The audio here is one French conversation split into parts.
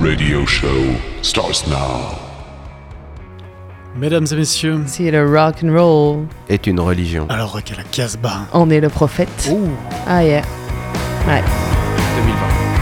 radio show starts now. Mesdames et messieurs, Si le rock and roll est une religion. alors rock à la Casbah. en est le prophète. Ouh, Ah yeah. Ouais. 2020.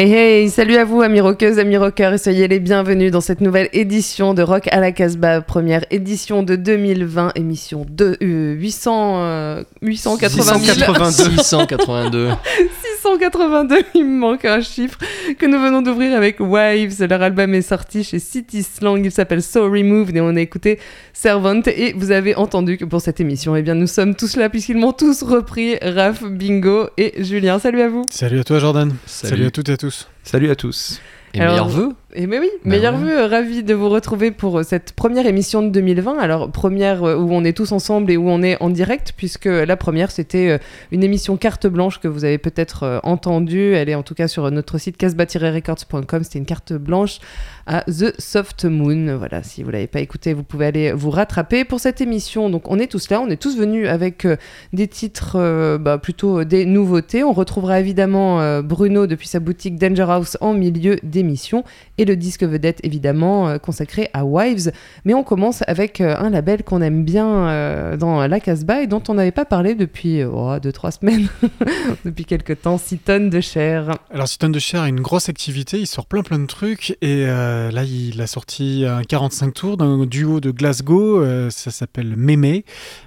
Hey hey, salut à vous amis rockeuses, amis rockeurs et soyez les bienvenus dans cette nouvelle édition de Rock à la Casbah, première édition de 2020, émission de euh, 800 euh, 880 000. 682. 682, il me manque un chiffre que nous venons d'ouvrir avec Wives. Leur album est sorti chez City Slang, il s'appelle So Removed et on a écouté Servant. Et vous avez entendu que pour cette émission, eh bien, nous sommes tous là puisqu'ils m'ont tous repris, Raph, Bingo et Julien. Salut à vous. salut à toi Jordan. Salut. à toutes et à tous. Salut à tous. Et Alors, meilleurs vœux Et mais oui, Bah meilleur ouais. vœu, euh, ravi de vous retrouver pour euh, cette première émission de 2020. Alors première euh, où on est tous ensemble et où on est en direct, puisque la première c'était une émission carte blanche que vous avez peut-être entendue. Elle est en tout cas sur notre site casbah-records.com. C'était une carte blanche à The Soft Moon. Voilà, si vous l'avez pas écouté, vous pouvez aller vous rattraper pour cette émission. Donc on est tous là, on est tous venus avec des titres euh, bah, plutôt des nouveautés. On retrouvera évidemment euh, Bruno depuis sa boutique Danger House en milieu d'émission et le disque vedette évidemment euh, consacré à Wives. Mais on commence avec euh, un label qu'on aime bien euh, dans la Casbah et dont on n'avait pas parlé depuis 2-3 semaines, depuis quelques temps, 6 tonnes de chair. Alors Citon de Cher a une grosse activité, il sort plein plein de trucs et là il a sorti un 45 tours d'un duo de Glasgow, ça s'appelle Mémé.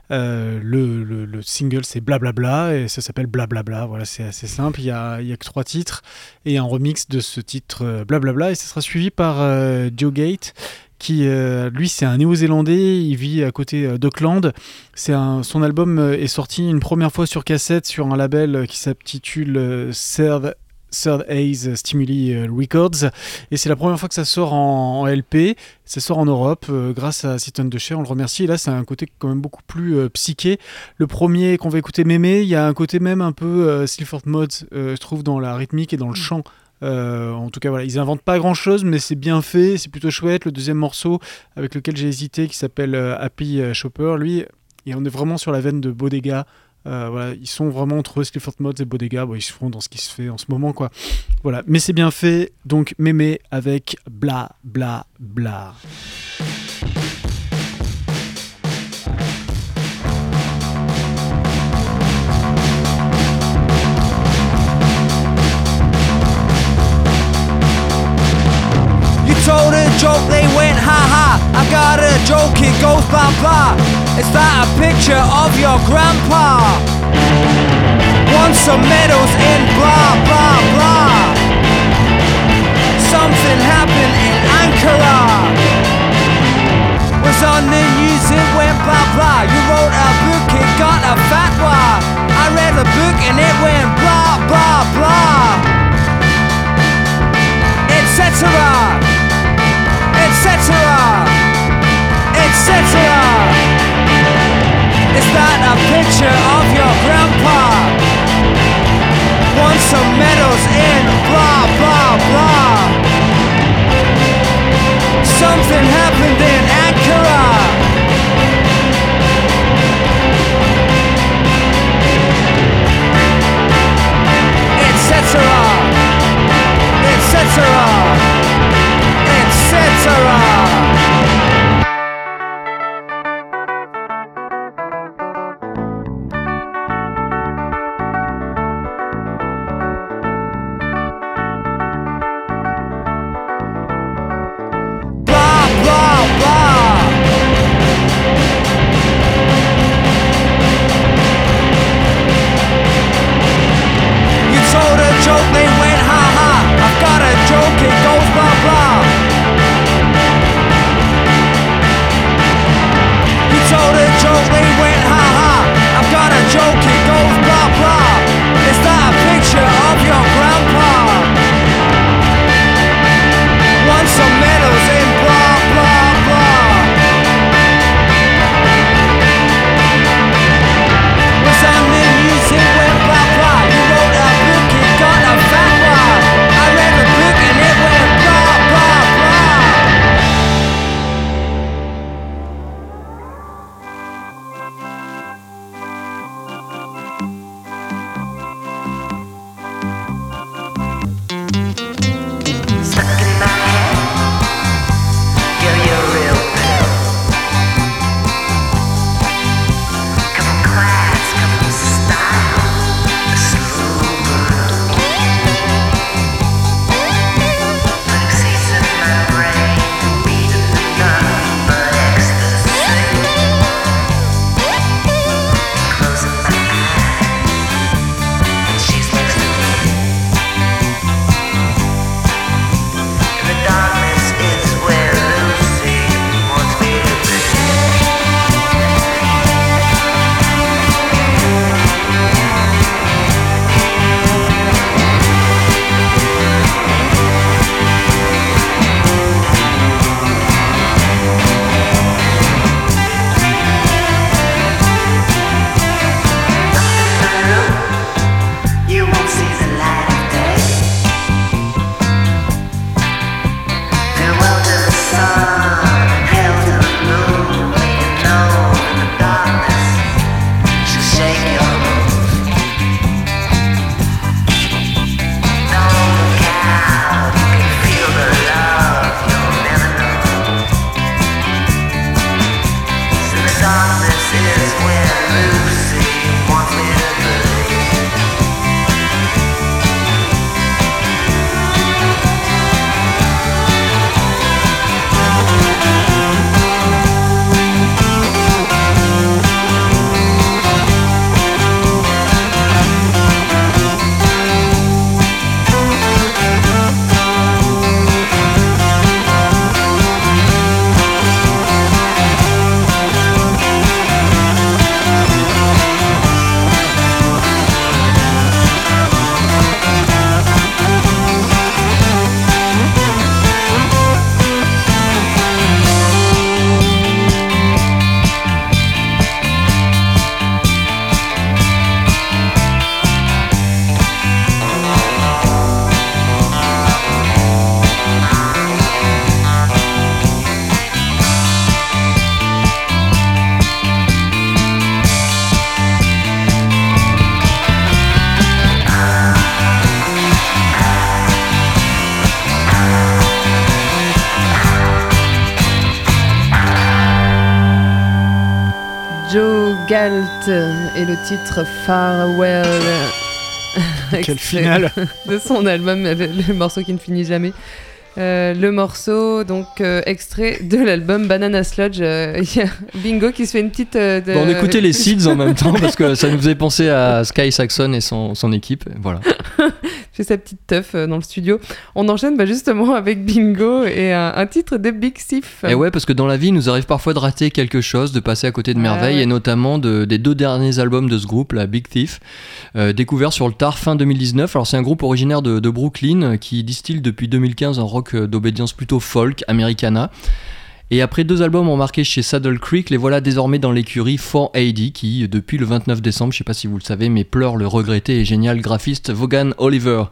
Le, le- le single c'est Blablabla et ça s'appelle Blablabla, voilà c'est assez simple, il y a, il y a que trois titres et un remix de ce titre Blablabla et ça sera suivi par euh, Joe Gate qui euh, lui c'est un néo-zélandais, il vit à côté euh, d'Auckland. C'est son album est sorti une première fois sur cassette sur un label qui s'intitule euh, Third, Haze Stimuli Records et c'est la première fois que ça sort en, en LP. Ça sort en Europe euh, grâce à Citon de Cher, on le remercie. Et là, c'est un côté quand même beaucoup plus euh, psyché. Le premier qu'on va écouter, Mémé, il y a un côté même un peu euh, euh, je trouve, dans la rythmique et dans le chant. Euh, en tout cas, voilà, ils inventent pas grand chose, mais c'est bien fait, c'est plutôt chouette. Le deuxième morceau avec lequel j'ai hésité, qui s'appelle euh, Happy euh, Shopper, lui, et on est vraiment sur la veine de Bodega. Voilà, ils sont vraiment entre Clifford Mods et Bodega. Bon, ils se font dans ce qui se fait en ce moment, quoi. Voilà, mais c'est bien fait. Donc, mémé avec bla bla bla. Joke, they went ha ha. I got a joke, it goes blah blah. Is that a picture of your grandpa? Won some medals in blah blah blah. Something happened in Ankara. Was on the news, it went blah blah. You wrote a book, it got a fatwa. I read the book and it went blah blah blah etc. etc. etc. Is that a picture of your grandpa? Won some medals in blah blah blah. Something happened in titre Farewell. Quel Extrait final de son album, le, le morceau qui ne finit jamais. Euh, le morceau, donc euh, extrait de l'album Banana Sludge. Euh, Bingo qui se fait une petite. euh, de- Bon, on écoutait les Seeds en même temps parce que ça nous faisait penser à Sky Saxon et son, son équipe. Voilà. fait sa petite teuf euh, dans le studio. On enchaîne bah, justement avec Bingo et un, un titre de Big Sif. Et ouais, parce que dans la vie, il nous arrive parfois de rater quelque chose, de passer à côté de Ouais, merveilles, ouais. et notamment de- des deux derniers albums de ce groupe, la Big Thief, euh, découvert sur le tard fin 2019. Alors c'est un groupe originaire de, de Brooklyn euh, qui distille depuis 2015 un rock d'obédience plutôt folk, americana. Et après deux albums embarqués chez Saddle Creek, les voilà désormais dans l'écurie 4AD qui, depuis le 29 décembre, je sais pas si vous le savez, mais pleure le regretté et génial graphiste Vaughan Oliver.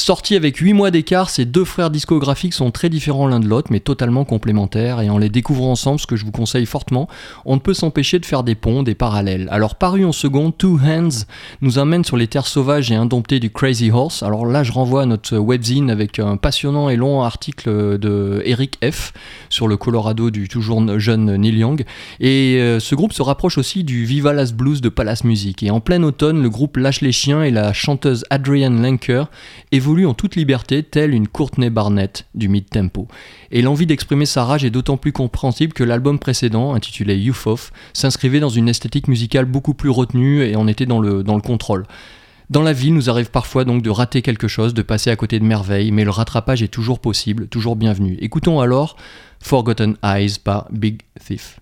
Sortis avec 8 mois d'écart, ces deux frères discographiques sont très différents l'un de l'autre, mais totalement complémentaires, et en les découvrant ensemble, ce que je vous conseille fortement, on ne peut s'empêcher de faire des ponts, des parallèles. Alors paru en second, Two Hands nous amène sur les terres sauvages et indomptées du Crazy Horse. Alors là, je renvoie à notre webzine avec un passionnant et long article de Eric F. sur le Colorado du toujours jeune Neil Young. Et euh, ce groupe se rapproche aussi du Viva Las Blues de Palace Music. Et en plein automne, le groupe Lâche les chiens et la chanteuse Adrienne Lenker en toute liberté, telle une Courtney Barnett du mid-tempo. Et l'envie d'exprimer sa rage est d'autant plus compréhensible que l'album précédent, intitulé Youth Off, s'inscrivait dans une esthétique musicale beaucoup plus retenue et on était dans le, dans le contrôle. Dans la vie, nous arrive parfois donc de rater quelque chose, de passer à côté de merveilles, mais le rattrapage est toujours possible, toujours bienvenu. Écoutons alors Forgotten Eyes par Big Thief.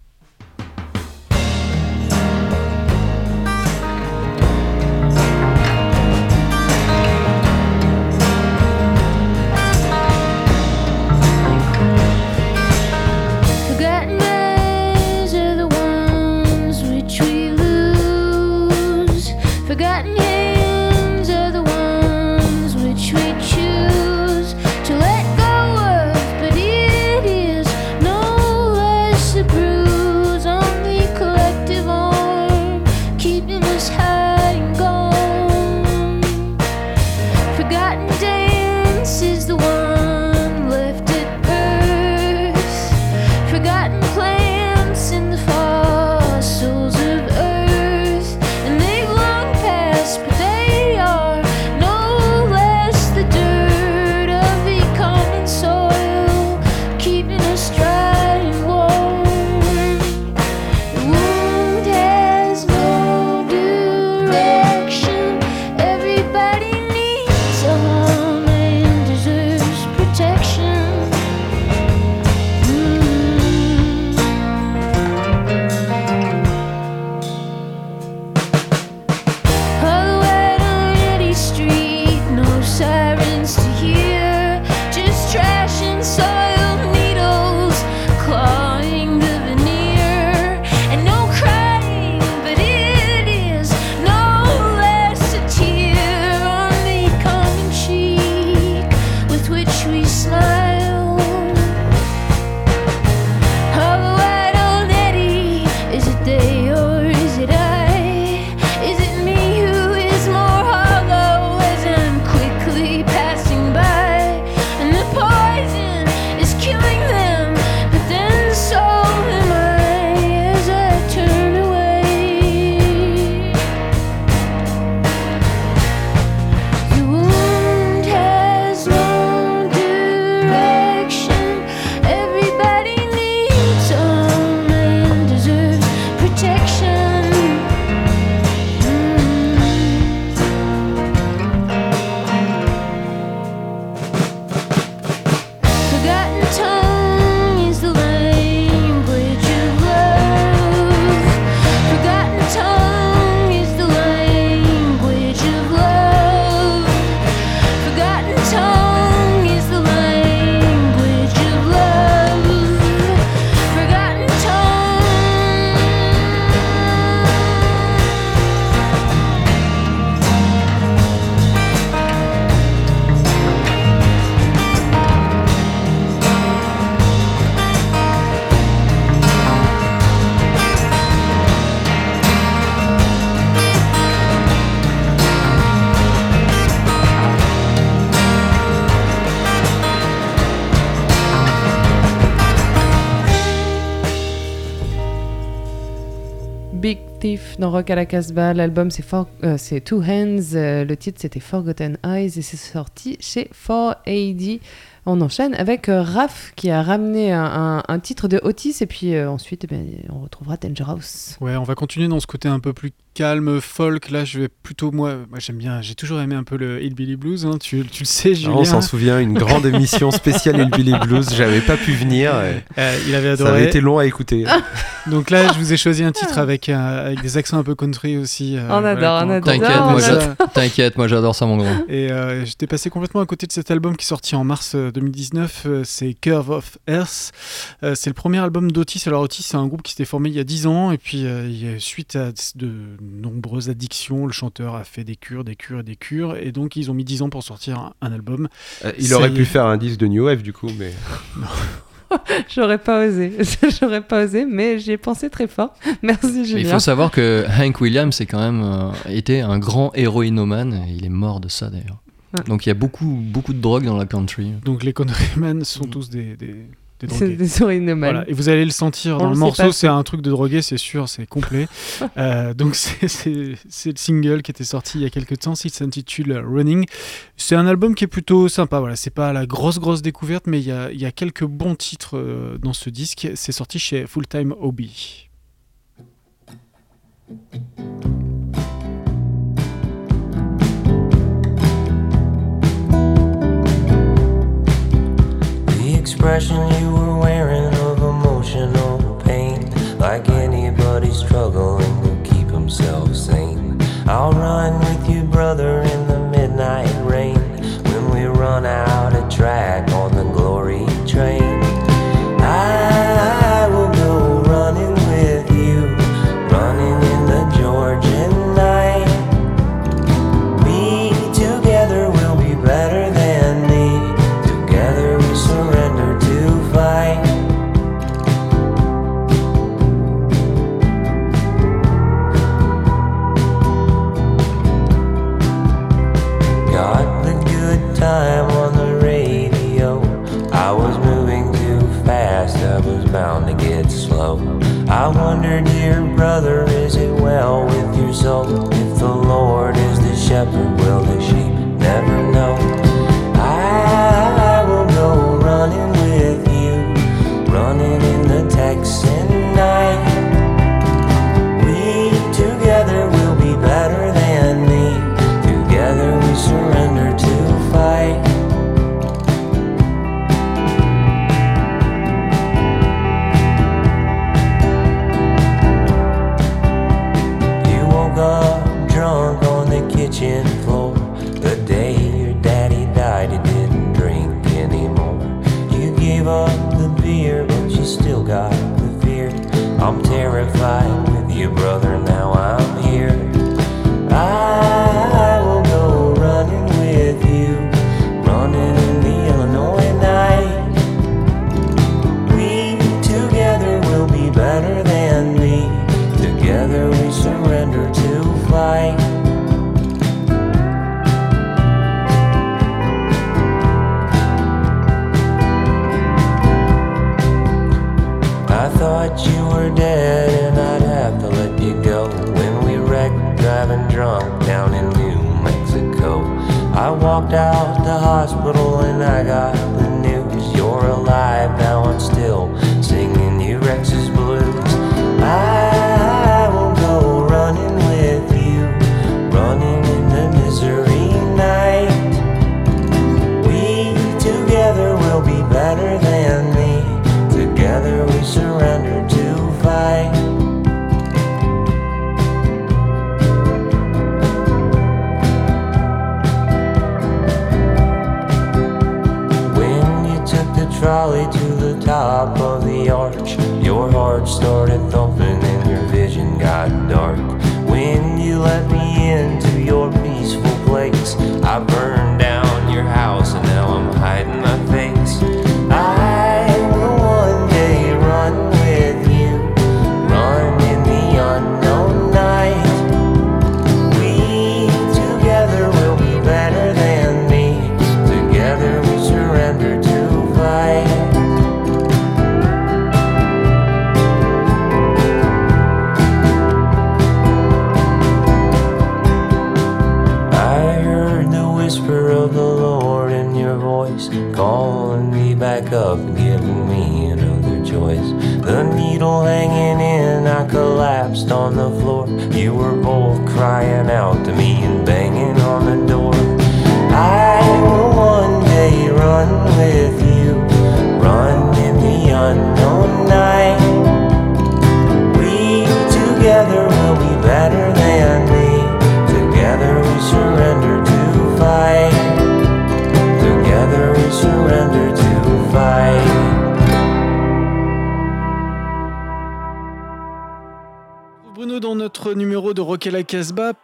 Rock à la Casbah. L'album c'est euh, Two Hands. Euh, le titre c'était Forgotten Eyes et c'est sorti chez 4AD. On enchaîne avec euh, Raph qui a ramené un, un- un titre de Otis et puis euh, ensuite eh bien, on retrouvera Danger House. Ouais, on va continuer dans ce côté un peu plus calme, folk. Là, je vais plutôt, moi, moi j'aime bien, j'ai toujours aimé un peu le Hillbilly Blues. hein. Tu, tu le sais, Julien. on s'en souvient, une grande émission spéciale Hillbilly Blues. J'avais pas pu venir. et Euh, il avait Ça avait adoré. été long à écouter. Donc là, je vous ai choisi un titre avec, euh, avec des accents un peu country aussi. euh, On adore, voilà, on adore. T'inquiète, moi, j'adore ça, mon grand. Et euh, j'étais passé complètement à côté de cet album qui est sorti en mars 2019. euh, c'est Curve of Earth. Euh, c'est le premier album d'Otis. Alors Otis, c'est un groupe qui s'était formé il y a 10 ans. Et puis, euh, il suite à de nombreuses addictions, le chanteur a fait des cures, des cures et des cures. Et donc, ils ont mis 10 ans pour sortir un, album. Il aurait pu faire un disque de New Wave du coup, mais J'aurais pas osé, j'aurais pas osé, mais j'y ai pensé très fort. Merci Il Julien. faut savoir que Hank Williams c'est quand même euh, été un grand héroïnomane. Il est mort de ça d'ailleurs. Ouais. Donc il y a beaucoup, beaucoup de drogue dans la country. Donc, les Countrymen sont tous des, des, des C'est drogués. des Voilà, et vous allez le sentir On dans le morceau, c'est un truc de drogué, c'est sûr, c'est complet. Euh, donc c'est- le single qui était sorti il y a quelques temps, il s'intitule Running. C'est un album qui est plutôt sympa, voilà, c'est pas la grosse grosse découverte, mais il y a, il y a quelques bons titres euh, dans ce disque. C'est sorti chez Full Time Hobby. Expression you were wearing of emotional pain, like anybody struggling to keep himself sane. I'll run with you, brother, in the midnight rain when we run out better than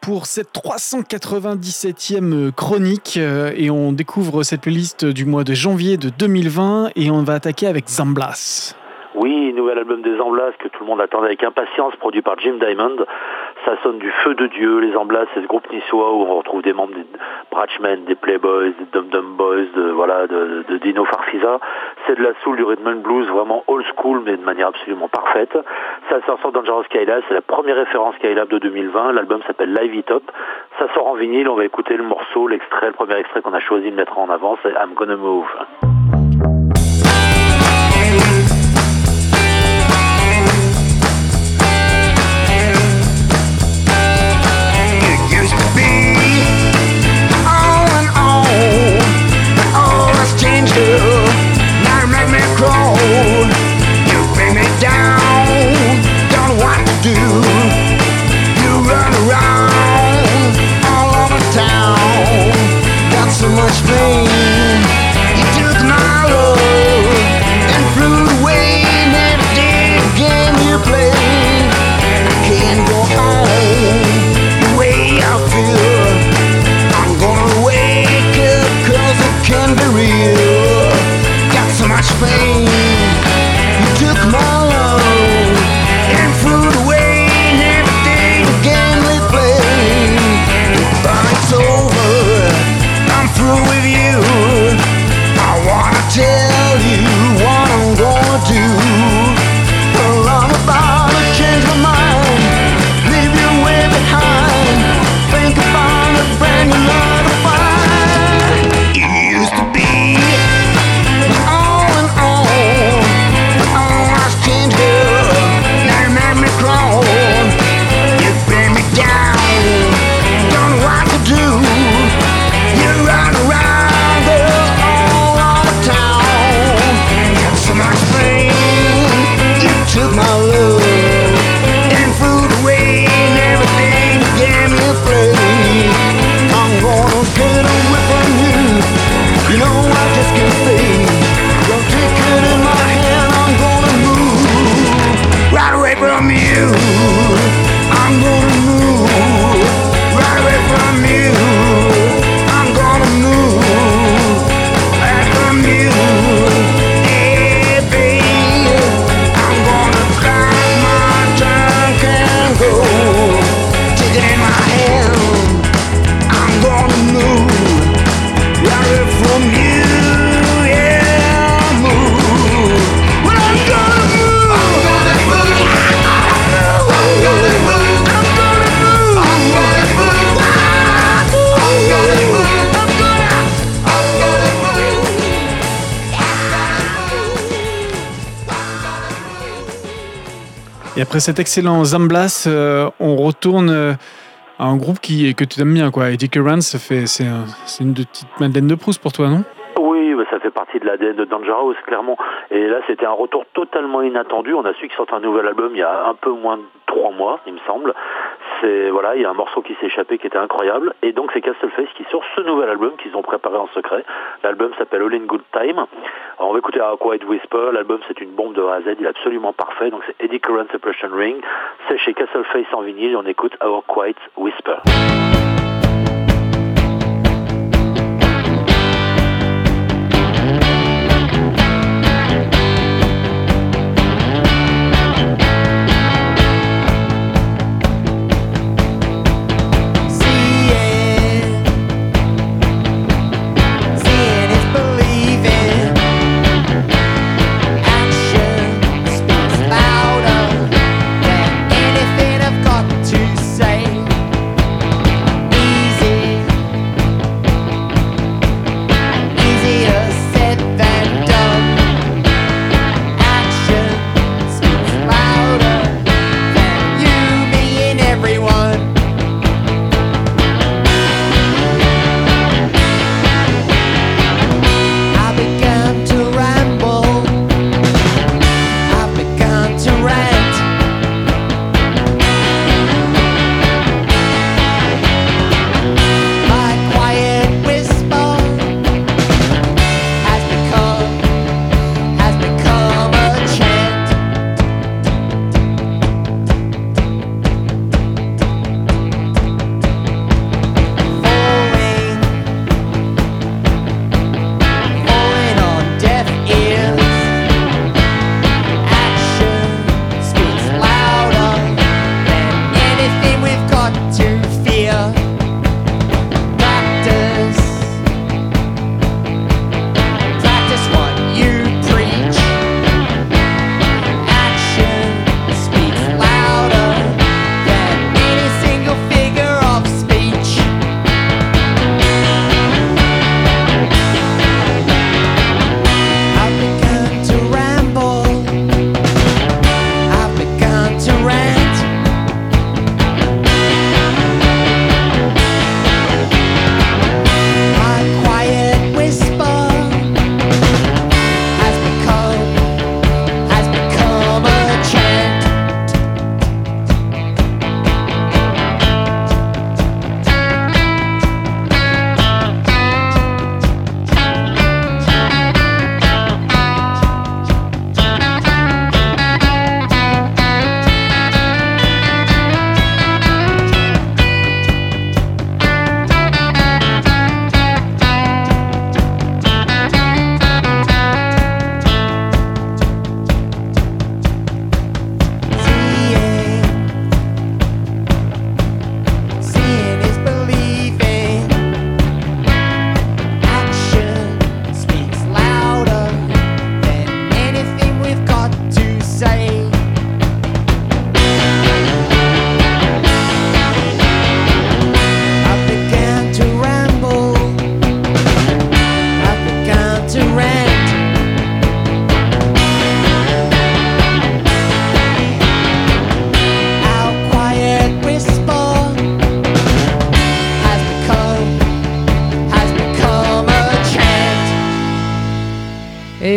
Pour cette 397e chronique euh, et on découvre cette playlist du mois de janvier de 2020 et on va attaquer avec Zamblas. Oui, nouvel album des Amblas que tout le monde attendait avec impatience, produit par Jim Diamond. Ça sonne du feu de Dieu, les Amblas, c'est ce groupe niçois où on retrouve des membres des Bratchmen, des Playboys, des Dum Dum Boys, de, voilà, de, Dino Farfisa. C'est de la soul, du rhythm and blues, vraiment old school, mais de manière absolument parfaite. Ça sort sur Dangerous Skylab, c'est la première référence Skylab de 2020. L'album s'appelle Live It Up. Ça sort en vinyle, on va écouter le morceau, l'extrait, le premier extrait qu'on a choisi de mettre en avant, c'est I'm Gonna Move. Do. You run around all over town. Got so much pain. Après cet excellent Zamblas, euh, on retourne euh, à un groupe qui, que tu aimes bien, quoi. Eddie Curran, c'est, un- c'est une de petites Madeleine de Proust pour toi, non? Oui, bah, ça fait partie de l'ADN de Dangerous, clairement. Et là, c'était un retour totalement inattendu. On a su qu'ils sortent un nouvel album il y a un peu moins de trois mois, il me semble. Voilà, il y a un morceau qui s'est échappé qui était incroyable. Et donc c'est Castleface qui sort ce nouvel album qu'ils ont préparé en secret. L'album s'appelle All in Good Time. On va écouter A Quiet Whisper. L'album c'est une bombe de A à Z. Il est absolument parfait. Donc c'est Eddie Curran Separation Ring. C'est chez Castleface en vinyle. On écoute Our Quiet Whisper.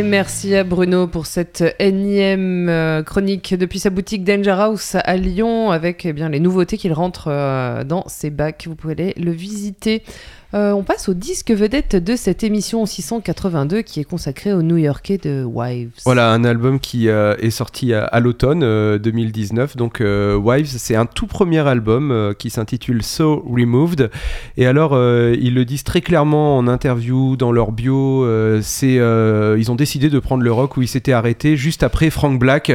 Merci à Bruno pour cette énième euh, chronique depuis sa boutique Danger House à Lyon avec eh bien, les nouveautés qu'il rentre euh, dans ses bacs. Vous pouvez aller le visiter. Euh, on passe au disque vedette de cette émission 682 qui est consacrée aux New-Yorkais de Wives. Voilà, un album qui est sorti à, l'automne euh, 2019. Donc, Wives, c'est un tout premier album qui s'intitule So Removed. Et alors, ils le disent très clairement en interview, dans leur bio. c'est, ils ont décidé de prendre le rock où ils s'étaient arrêtés juste après Frank Black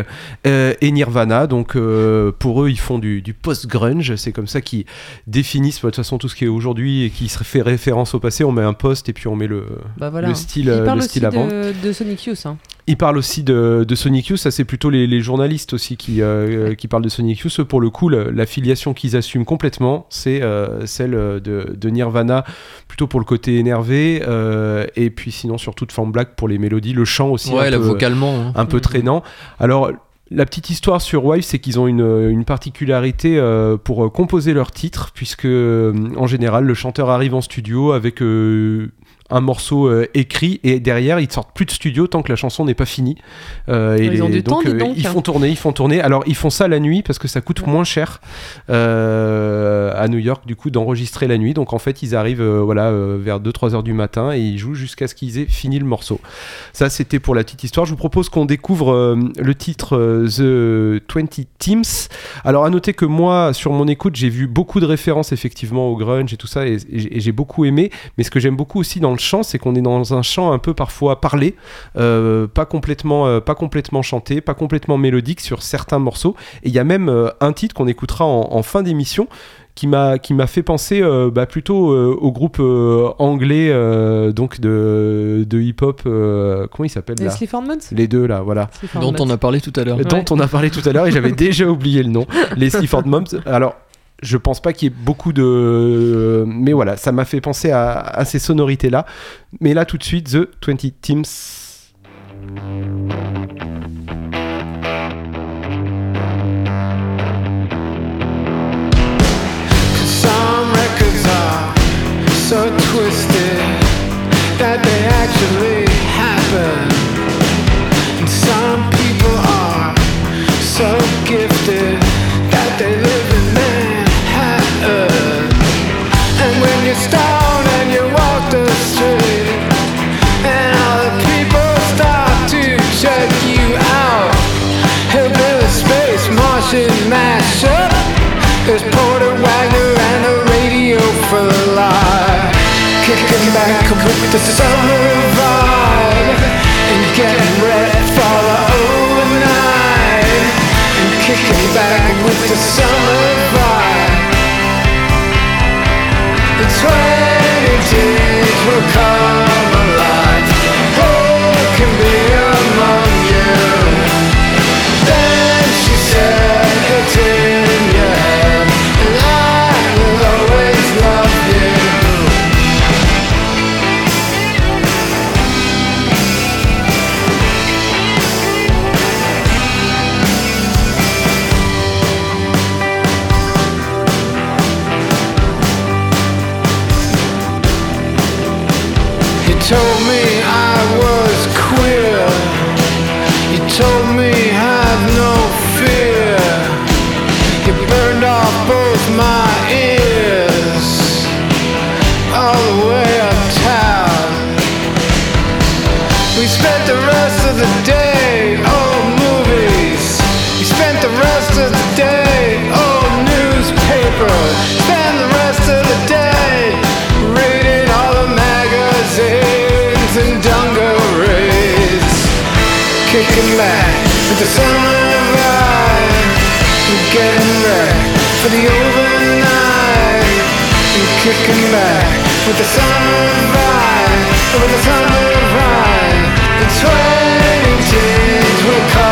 euh, et Nirvana. Donc, euh, pour eux, ils font du, du post-grunge. C'est comme ça qu'ils définissent de toute façon tout ce qui est aujourd'hui et qui se fait référence au passé. On met un post et puis on met le, Bah voilà. le style, Il parle le aussi style avant. de, de Sonic Youth. hein. Il parle aussi de, de Sonic Youth, ça c'est plutôt les, les journalistes aussi qui, euh, qui parlent de Sonic Youth. Pour le coup, le- la filiation qu'ils assument complètement, c'est euh, celle de, de Nirvana, plutôt pour le côté énervé, euh, et puis sinon surtout de Form Black pour les mélodies, le chant aussi Ouais, un, peu, vocalement. hein. un peu Mhm. traînant. Alors, la petite histoire sur Wives, c'est qu'ils ont une, une particularité euh, pour euh, composer leurs titres, puisque euh, en général, le chanteur arrive en studio avec euh, un morceau euh, écrit et derrière, ils sortent plus de studio tant que la chanson n'est pas finie. Euh, et Ils ont du donc, temps, donc. ils font tourner, ils font tourner. Alors, ils font ça la nuit parce que ça coûte moins cher euh, à New York, du coup, d'enregistrer la nuit. Donc, en fait, ils arrivent euh, voilà, euh, vers 2-3 heures du matin et ils jouent jusqu'à ce qu'ils aient fini le morceau. Ça, c'était pour la petite histoire. Je vous propose qu'on découvre euh, le titre euh, The 20 Teams. Alors, à noter que moi, sur mon écoute, j'ai vu beaucoup de références effectivement au grunge et tout ça, et, et- et j'ai beaucoup aimé. Mais ce que j'aime beaucoup aussi dans le chant, c'est qu'on est dans un chant un peu parfois parlé, euh, pas complètement, euh, pas complètement chanté, pas complètement mélodique sur certains morceaux. Et il y a même euh, un titre qu'on écoutera en, en fin d'émission qui m'a qui m'a fait penser euh, bah, plutôt euh, au groupe euh, anglais euh, donc de, de hip hop comment il s'appelle Les Sleaford Mods les deux là voilà Dont on a parlé tout à l'heure. dont Ouais. on a parlé tout à l'heure et j'avais déjà oublié le nom les Sleaford Moms alors je pense pas qu'il y ait beaucoup de mais voilà ça m'a fait penser à, à ces sonorités là mais là tout de suite The 20 Teams so twisted that they actually happen. And some people are so There's Porter Wagner and a radio for life. Kicking back with the summer vibe and getting ready for the overnight. And kicking back with the summer vibe. The twenty days will come Kicking back with the summer vibe. We're getting ready for the overnight. And kicking back with the summer vibe. With the summer vibe. The twenty teens will come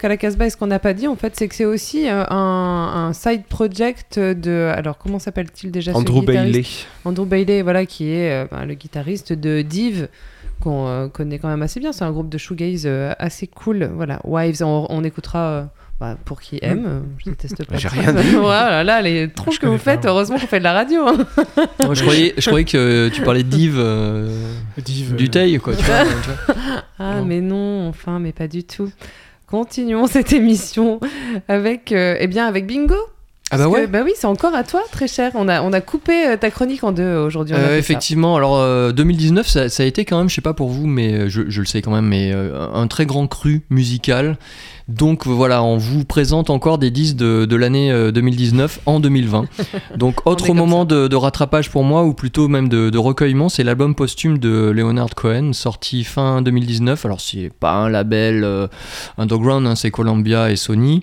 Rock à la Casbah, et ce qu'on n'a pas dit en fait, c'est que c'est aussi euh, un, un side project de. Alors, comment s'appelle-t-il déjà Andrew Bailey. Andrew Bailey, voilà, qui est euh, ben, le guitariste de Div, qu'on euh, connaît quand même assez bien. C'est un groupe de shoegaze euh, assez cool. Voilà, Wives, on, on écoutera. euh, bah, pour qui aime, euh, je déteste pas. J'ai rien dit. voilà, là, les tronches que vous pas, faites, heureusement qu'on fait de la radio. hein. Moi, je, croyais, je croyais que tu parlais de Div euh, Div, du euh, taille, quoi. Tu vois, tu vois. Ah, Non. mais non, enfin, mais pas du tout. Continuons cette émission avec, euh, eh bien, avec Bingo. Ah bah Parce que, ouais. bah oui, c'est encore à toi, très cher. On a, on a coupé euh, ta chronique en deux aujourd'hui. Euh, ça. effectivement, alors euh, 2019, ça, ça a été quand même, je sais pas pour vous, mais euh, je, je le sais quand même, mais euh, un très grand cru musical. Donc voilà, on vous présente encore des disques de, de l'année euh, 2019 en 2020. Donc autre moment de, de rattrapage pour moi, ou plutôt même de, de recueillement, c'est l'album posthume de Leonard Cohen, sorti fin 2019. Alors c'est pas un label euh, underground, hein, c'est Columbia et Sony.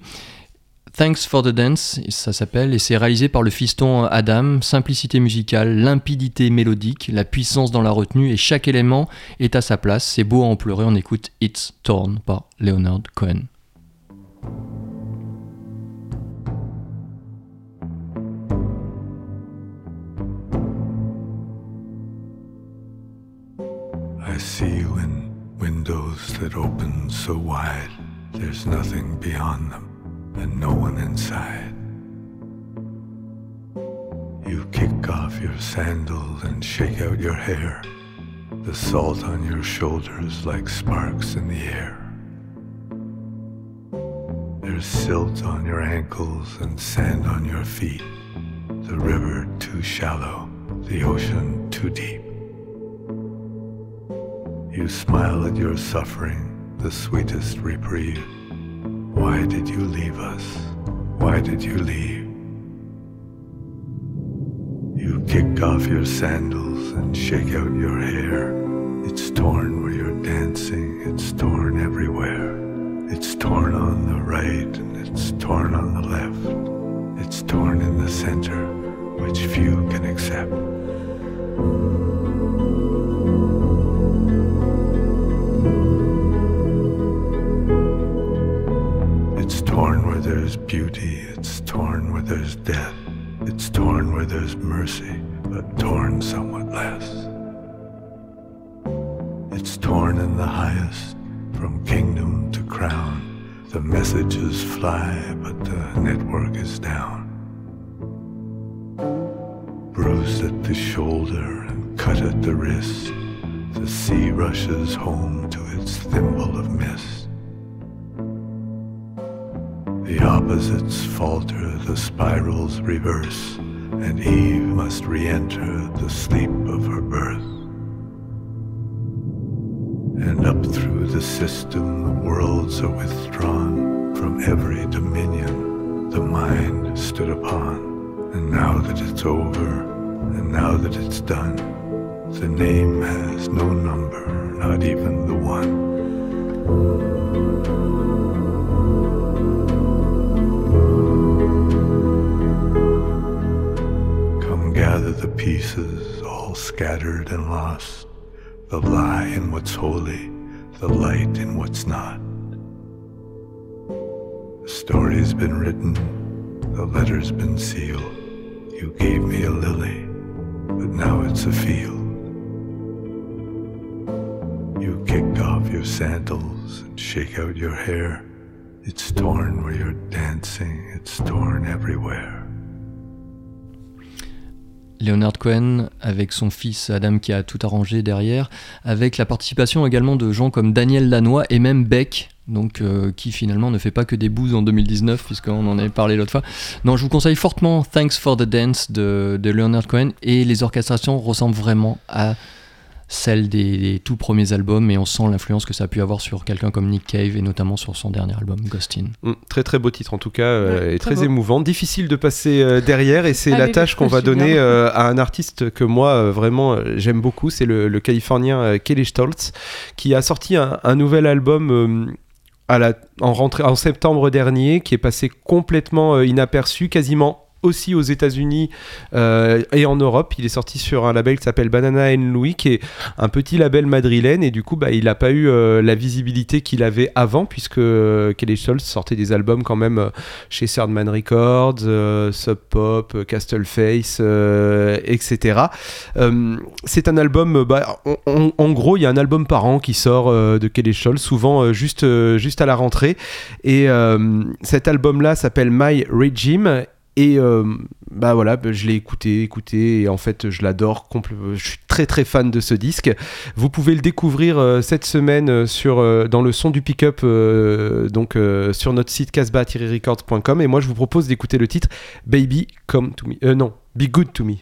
Thanks for the Dance, ça s'appelle, et c'est réalisé par le fiston Adam. Simplicité musicale, limpidité mélodique, la puissance dans la retenue, et chaque élément est à sa place. C'est beau à en pleurer, on écoute It's Torn par Leonard Cohen. I see you windows that open so wide, there's nothing beyond them. And no one inside. You kick off your sandals and shake out your hair, the salt on your shoulders like sparks in the air. There's silt on your ankles and sand on your feet, the river too shallow, the ocean too deep. You smile at your suffering, the sweetest reprieve. Why did you leave us? Why did you leave? You kick off your sandals and shake out your hair. It's torn where you're dancing, it's torn everywhere. It's torn on the right and it's torn on the left. It's torn in the center, which few can accept. There's beauty, it's torn where there's death. It's torn where there's mercy, but torn somewhat less. It's torn in the highest, from kingdom to crown. The messages fly, but the network is down. Bruised at the shoulder and cut at the wrist, the sea rushes home to its thimble of mist. Opposites falter, the spirals reverse, and Eve must re-enter the sleep of her birth. And up through the system, the worlds are withdrawn from every dominion the mind stood upon. And now that it's over, and now that it's done, the name has no number, not even the one. The pieces, all scattered and lost. The lie in what's holy, the light in what's not. The story's been written, the letter's been sealed. You gave me a lily, but now it's a field. You kick off your sandals and shake out your hair. It's torn where you're dancing, it's torn everywhere. Leonard Cohen avec son fils Adam qui a tout arrangé derrière, avec la participation également de gens comme Daniel Lanois et même Beck, donc euh, qui finalement ne fait pas que des bouses en 2019 puisqu'on en avait parlé l'autre fois. Non, je vous conseille fortement Thanks for the Dance de, de Leonard Cohen et les orchestrations ressemblent vraiment à celles des, des tout premiers albums et on sent l'influence que ça a pu avoir sur quelqu'un comme Nick Cave et notamment sur son dernier album Ghost In. Mm, très très beau titre en tout cas euh, Ouais, et très émouvant. Difficile de passer euh, derrière et c'est Ah, la tâche qu'on va donner euh, à un artiste que moi euh, vraiment euh, j'aime beaucoup. C'est le, le Californien euh, Kelly Stoltz qui a sorti un, un nouvel album. euh, à la, en, rentrée, en septembre dernier, qui est passé complètement euh, inaperçu, quasiment aussi aux États-Unis euh, et en Europe. Il est sorti sur un label qui s'appelle Banana and Louis, qui est un petit label madrilène, et du coup, bah, il n'a pas eu euh, la visibilité qu'il avait avant, puisque euh, Kelly Scholz sortait des albums quand même chez Sardman Records, Sub Pop, Castleface, etc. C'est un album, bah, en gros, il y a un album par an qui sort de Kelly Scholz, souvent juste, juste à la rentrée. Et cet album-là s'appelle My Regime. Et euh, bah voilà, bah, je l'ai écouté, écouté, et en fait je l'adore. Je suis très très fan de ce disque. Vous pouvez le découvrir euh, cette semaine euh, sur, dans le son du pick-up, donc sur notre site casbah-records.com. Et moi je vous propose d'écouter le titre Baby Come to Me. Non, Be Good to Me.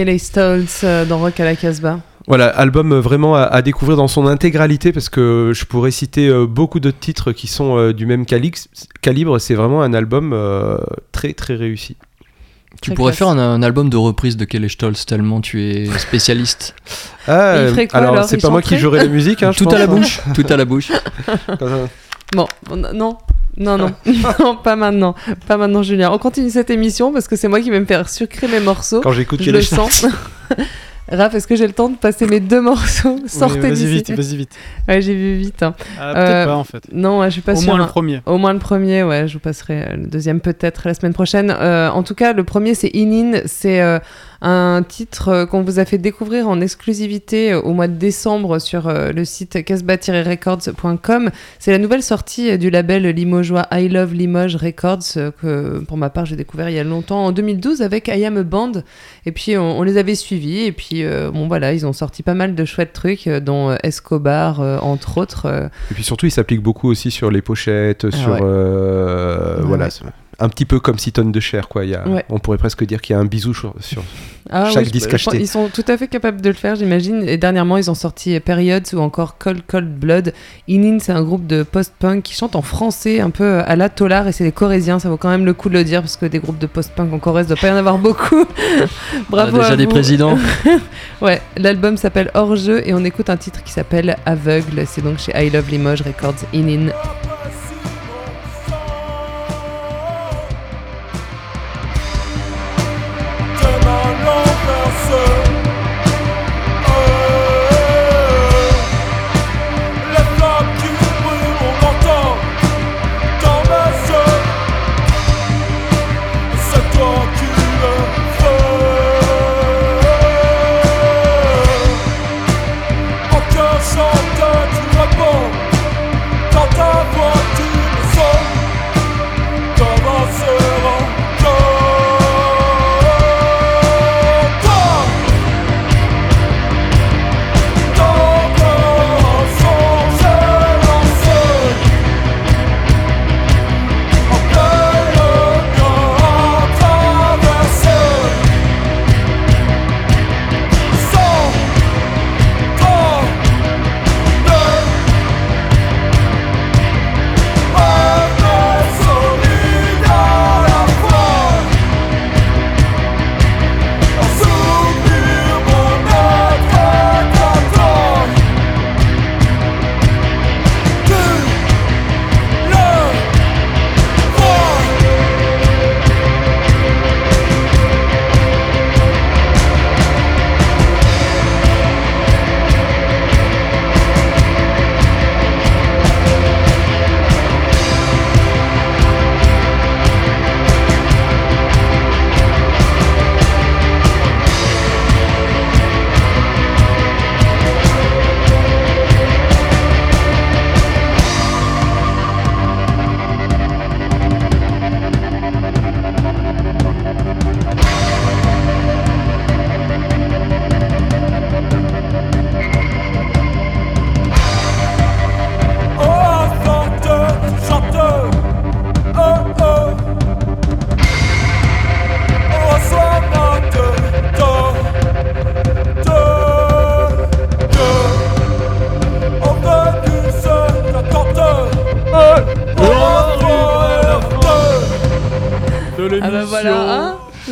Kelly Stoltz euh, dans Rock à la Casbah. Voilà, album euh, vraiment à, à découvrir dans son intégralité parce que je pourrais citer euh, beaucoup d'autres titres qui sont du même calibre. C'est vraiment un album très très réussi. Tu Très pourrais classe. faire un, un album de reprise de Kelly Stoltz tellement tu es spécialiste. Ah, Et il ferait quoi, alors alors c'est pas moi qui jouerai la musique. Hein, je Tout à la hein. bouche, tout à la bouche. Bon, on- non. Non, non, non, pas maintenant, pas maintenant, Julien. On continue cette émission parce que c'est moi qui vais me faire sucrer mes morceaux. Quand j'écoute Je le sens. Raph, est-ce que j'ai le temps de passer mes deux morceaux Sortez Oui, Vas-y vite, vas-y vite. Ouais, j'ai vu vite. hein. Ah, Peut-être Euh, pas en fait. Non, je suis pas Au sûre. moins le hein. premier. Au moins le premier, ouais, je vous passerai le deuxième peut-être la semaine prochaine. Euh, en tout cas, le premier, c'est Inin. C'est euh, un titre euh, qu'on vous a fait découvrir en exclusivité euh, au mois de décembre sur euh, le site casbah-records.com. C'est la nouvelle sortie du label limogeois I Love Limoges Records que, pour ma part, j'ai découvert il y a longtemps, en 2012, avec I Am a Band. Et puis, on, on les avait suivis. Et puis, euh, bon, voilà, ils ont sorti pas mal de chouettes trucs, dont Escobar, euh, entre autres. Et puis surtout, il s'applique beaucoup aussi sur les pochettes, Ah sur ouais. euh, Ouais, voilà, ouais. Un petit peu comme six tonnes de chair quoi. Il y a, Ouais. on pourrait presque dire qu'il y a un bisou sur, sur Ah chaque oui, disque je acheté. Ils sont tout à fait capables de le faire, j'imagine. Et dernièrement, ils ont sorti Periods ou encore Cold Cold Blood. Inin, c'est un groupe de post-punk qui chante en français, un peu à la Tolar, et c'est des Corésiens. Ça vaut quand même le coup de le dire parce que des groupes de post-punk en Corrèze, doit pas y en avoir beaucoup. Bravo. Ah, déjà à des vous. présidents. ouais, l'album s'appelle Hors jeu et on écoute un titre qui s'appelle Aveugle. C'est donc chez I Love Limoges Records Inin.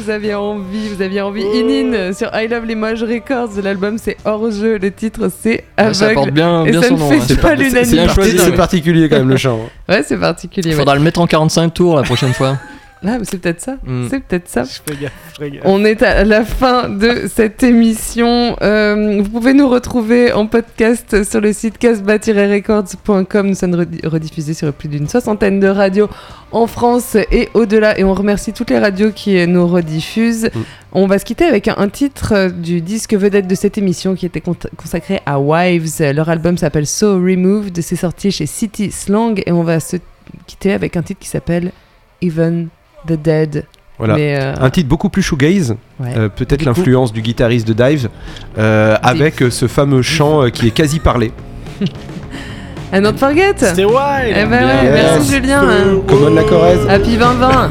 Vous aviez envie, vous aviez envie. Inin sur I Love Limoges Records, l'album c'est hors jeu, le titre c'est Aveugle. Ça porte bien, et bien ça son ne nom. fait hein. pas l'unanimité. c'est particulier quand même le chant. Ouais, c'est particulier. Il ouais. faudra le mettre en 45 tours la prochaine fois. Là, c'est peut-être ça. Mm. C'est peut-être ça. Je fais gaffe, je fais gaffe. On est à la fin de cette émission. Euh, vous pouvez nous retrouver en podcast sur le site casbah-records.com. Nous sommes redi- rediffusés sur plus d'une soixantaine de radios en France et au-delà. Et on remercie toutes les radios qui nous rediffusent. On va se quitter avec un, un titre euh, du disque vedette de cette émission qui était consacré à Wives. Leur album s'appelle So Removed. C'est sorti chez City Slang. Et on va se quitter avec un titre qui s'appelle Even the Dead. Voilà. Mais, euh, Un titre beaucoup plus shoegaze, ouais. euh, peut-être l'influence du guitariste de Dive, euh, avec euh, ce fameux chant euh, qui est quasi parlé. And not forget C'était wild. Eh ben ouais, Yes. merci Julien Commode la Corrèze. Happy 2020